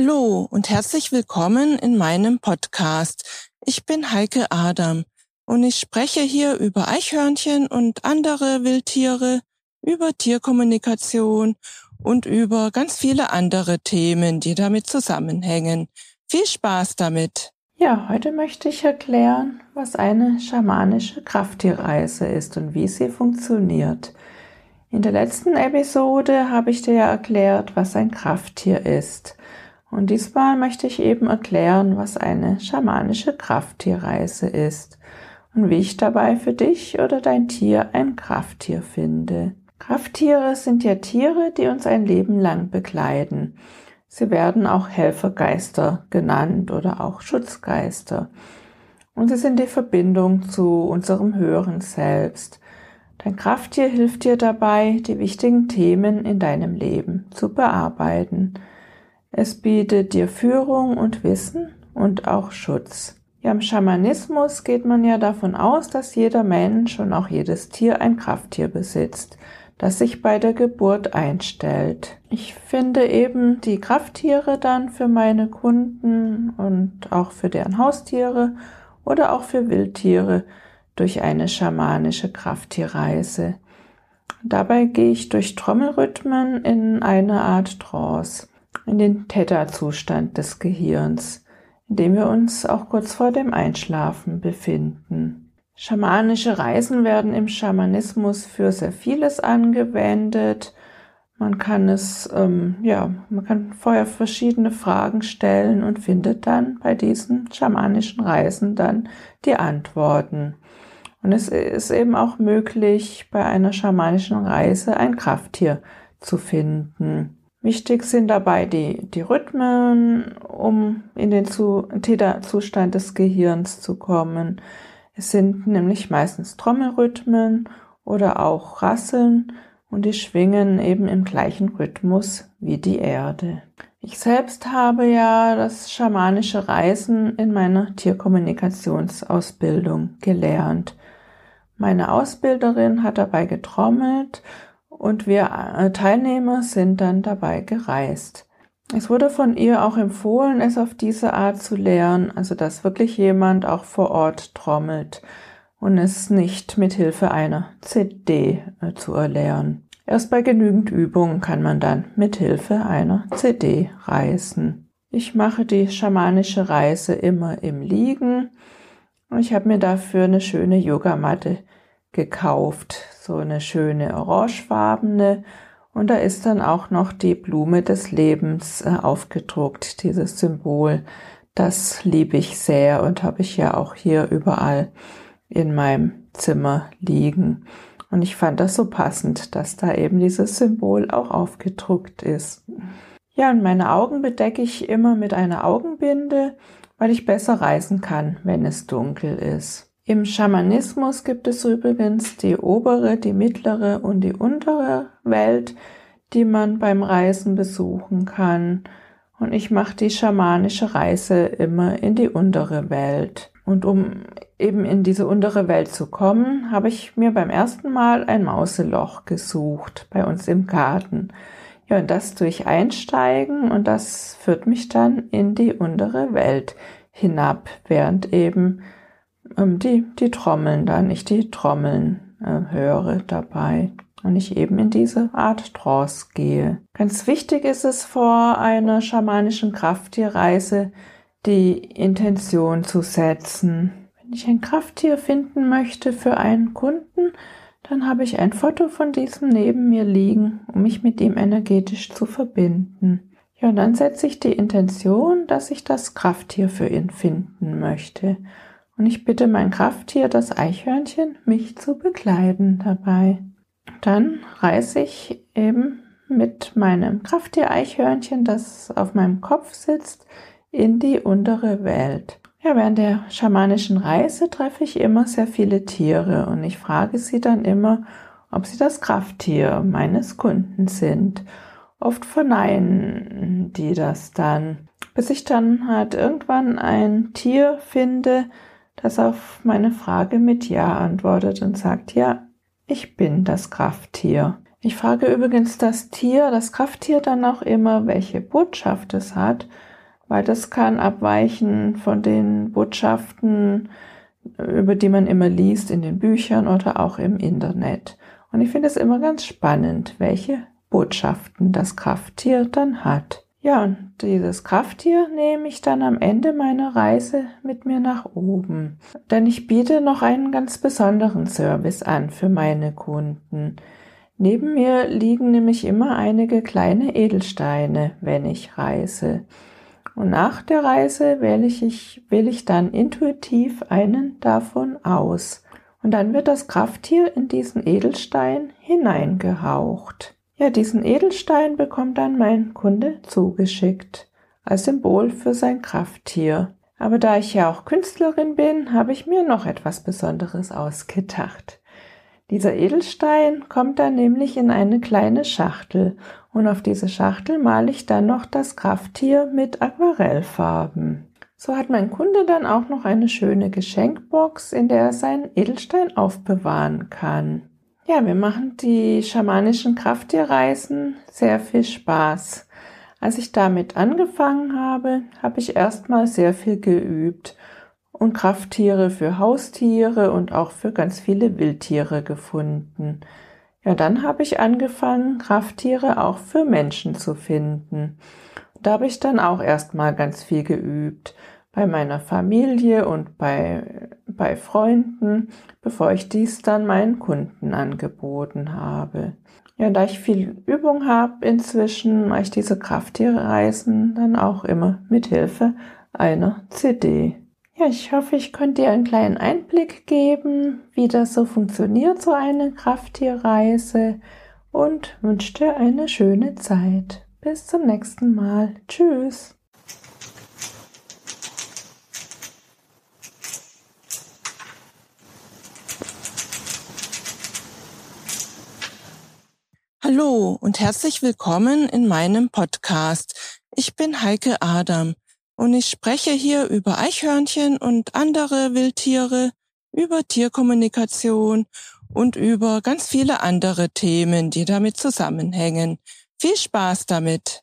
Hallo und herzlich willkommen in meinem Podcast. Ich bin Heike Adam und ich spreche hier über Eichhörnchen und andere Wildtiere, über Tierkommunikation und über ganz viele andere Themen, die damit zusammenhängen. Viel Spaß damit! Ja, heute möchte ich erklären, was eine schamanische Krafttierreise ist und wie sie funktioniert. In der letzten Episode habe ich dir ja erklärt, was ein Krafttier ist. Und diesmal möchte ich eben erklären, was eine schamanische Krafttierreise ist und wie ich dabei für dich oder dein Tier ein Krafttier finde. Krafttiere sind ja Tiere, die uns ein Leben lang begleiten. Sie werden auch Helfergeister genannt oder auch Schutzgeister. Und sie sind die Verbindung zu unserem höheren Selbst. Dein Krafttier hilft dir dabei, die wichtigen Themen in deinem Leben zu bearbeiten. Es bietet dir Führung und Wissen und auch Schutz. Ja, im Schamanismus geht man ja davon aus, dass jeder Mensch und auch jedes Tier ein Krafttier besitzt, das sich bei der Geburt einstellt. Ich finde eben die Krafttiere dann für meine Kunden und auch für deren Haustiere oder auch für Wildtiere durch eine schamanische Krafttierreise. Dabei gehe ich durch Trommelrhythmen in eine Art Trance in den Theta-Zustand des Gehirns, in dem wir uns auch kurz vor dem Einschlafen befinden. Schamanische Reisen werden im Schamanismus für sehr vieles angewendet. Man kann es, ähm, ja, man kann vorher verschiedene Fragen stellen und findet dann bei diesen schamanischen Reisen dann die Antworten. Und es ist eben auch möglich, bei einer schamanischen Reise ein Krafttier zu finden. Wichtig sind dabei die, die Rhythmen, um in den Theta-Zustand des Gehirns zu kommen. Es sind nämlich meistens Trommelrhythmen oder auch Rasseln und die schwingen eben im gleichen Rhythmus wie die Erde. Ich selbst habe ja das schamanische Reisen in meiner Tierkommunikationsausbildung gelernt. Meine Ausbilderin hat dabei getrommelt und wir äh, Teilnehmer sind dann dabei gereist. Es wurde von ihr auch empfohlen, es auf diese Art zu lernen, also dass wirklich jemand auch vor Ort trommelt und es nicht mit Hilfe einer CD äh, zu erlernen. Erst bei genügend Übung kann man dann mit Hilfe einer CD reisen. Ich mache die schamanische Reise immer im Liegen. Ich habe mir dafür eine schöne Yogamatte gekauft, so eine schöne orangefarbene und da ist dann auch noch die Blume des Lebens äh, aufgedruckt, dieses Symbol. Das liebe ich sehr und habe ich ja auch hier überall in meinem Zimmer liegen. Und ich fand das so passend, dass da eben dieses Symbol auch aufgedruckt ist. Ja, und meine Augen bedecke ich immer mit einer Augenbinde, weil ich besser reisen kann, wenn es dunkel ist. Im Schamanismus gibt es übrigens die obere, die mittlere und die untere Welt, die man beim Reisen besuchen kann. Und ich mache die schamanische Reise immer in die untere Welt. Und um eben in diese untere Welt zu kommen, habe ich mir beim ersten Mal ein Mauseloch gesucht bei uns im Garten. Ja, und das durch Einsteigen und das führt mich dann in die untere Welt hinab, während eben ähm, die, die Trommeln dann, ich die Trommeln äh, höre dabei und ich eben in diese Art Trance gehe. Ganz wichtig ist es vor einer schamanischen Krafttierreise, die Intention zu setzen. Wenn ich ein Krafttier finden möchte für einen Kunden, dann habe ich ein Foto von diesem neben mir liegen, um mich mit ihm energetisch zu verbinden. Ja, und dann setze ich die Intention, dass ich das Krafttier für ihn finden möchte. Und ich bitte mein Krafttier, das Eichhörnchen, mich zu begleiten dabei. Dann reise ich eben mit meinem Krafttier-Eichhörnchen, das auf meinem Kopf sitzt, in die untere Welt. Ja, während der schamanischen Reise treffe ich immer sehr viele Tiere und ich frage sie dann immer, ob sie das Krafttier meines Kunden sind. Oft verneinen die das dann, bis ich dann halt irgendwann ein Tier finde, das auf meine Frage mit Ja antwortet und sagt, ja, ich bin das Krafttier. Ich frage übrigens das Tier, das Krafttier dann auch immer, welche Botschaft es hat weil das kann abweichen von den Botschaften, über die man immer liest in den Büchern oder auch im Internet. Und ich finde es immer ganz spannend, welche Botschaften das Krafttier dann hat. Ja, und dieses Krafttier nehme ich dann am Ende meiner Reise mit mir nach oben. Denn ich biete noch einen ganz besonderen Service an für meine Kunden. Neben mir liegen nämlich immer einige kleine Edelsteine, wenn ich reise. Und nach der Reise wähle ich, wähle ich dann intuitiv einen davon aus. Und dann wird das Krafttier in diesen Edelstein hineingehaucht. Ja, diesen Edelstein bekommt dann mein Kunde zugeschickt als Symbol für sein Krafttier. Aber da ich ja auch Künstlerin bin, habe ich mir noch etwas Besonderes ausgedacht. Dieser Edelstein kommt dann nämlich in eine kleine Schachtel und auf diese Schachtel male ich dann noch das Krafttier mit Aquarellfarben. So hat mein Kunde dann auch noch eine schöne Geschenkbox, in der er seinen Edelstein aufbewahren kann. Ja, wir machen die schamanischen Krafttierreisen sehr viel Spaß. Als ich damit angefangen habe, habe ich erstmal sehr viel geübt und Krafttiere für Haustiere und auch für ganz viele Wildtiere gefunden. Ja, dann habe ich angefangen, Krafttiere auch für Menschen zu finden. Da habe ich dann auch erstmal ganz viel geübt bei meiner Familie und bei bei Freunden, bevor ich dies dann meinen Kunden angeboten habe. Ja, da ich viel Übung habe inzwischen, mache ich diese Krafttierreisen dann auch immer mit Hilfe einer CD. Ja, ich hoffe, ich konnte dir einen kleinen Einblick geben, wie das so funktioniert, so eine Krafttierreise und wünsche dir eine schöne Zeit. Bis zum nächsten Mal. Tschüss. Hallo und herzlich willkommen in meinem Podcast. Ich bin Heike Adam und ich spreche hier über Eichhörnchen und andere Wildtiere, über Tierkommunikation und über ganz viele andere Themen, die damit zusammenhängen. Viel Spaß damit!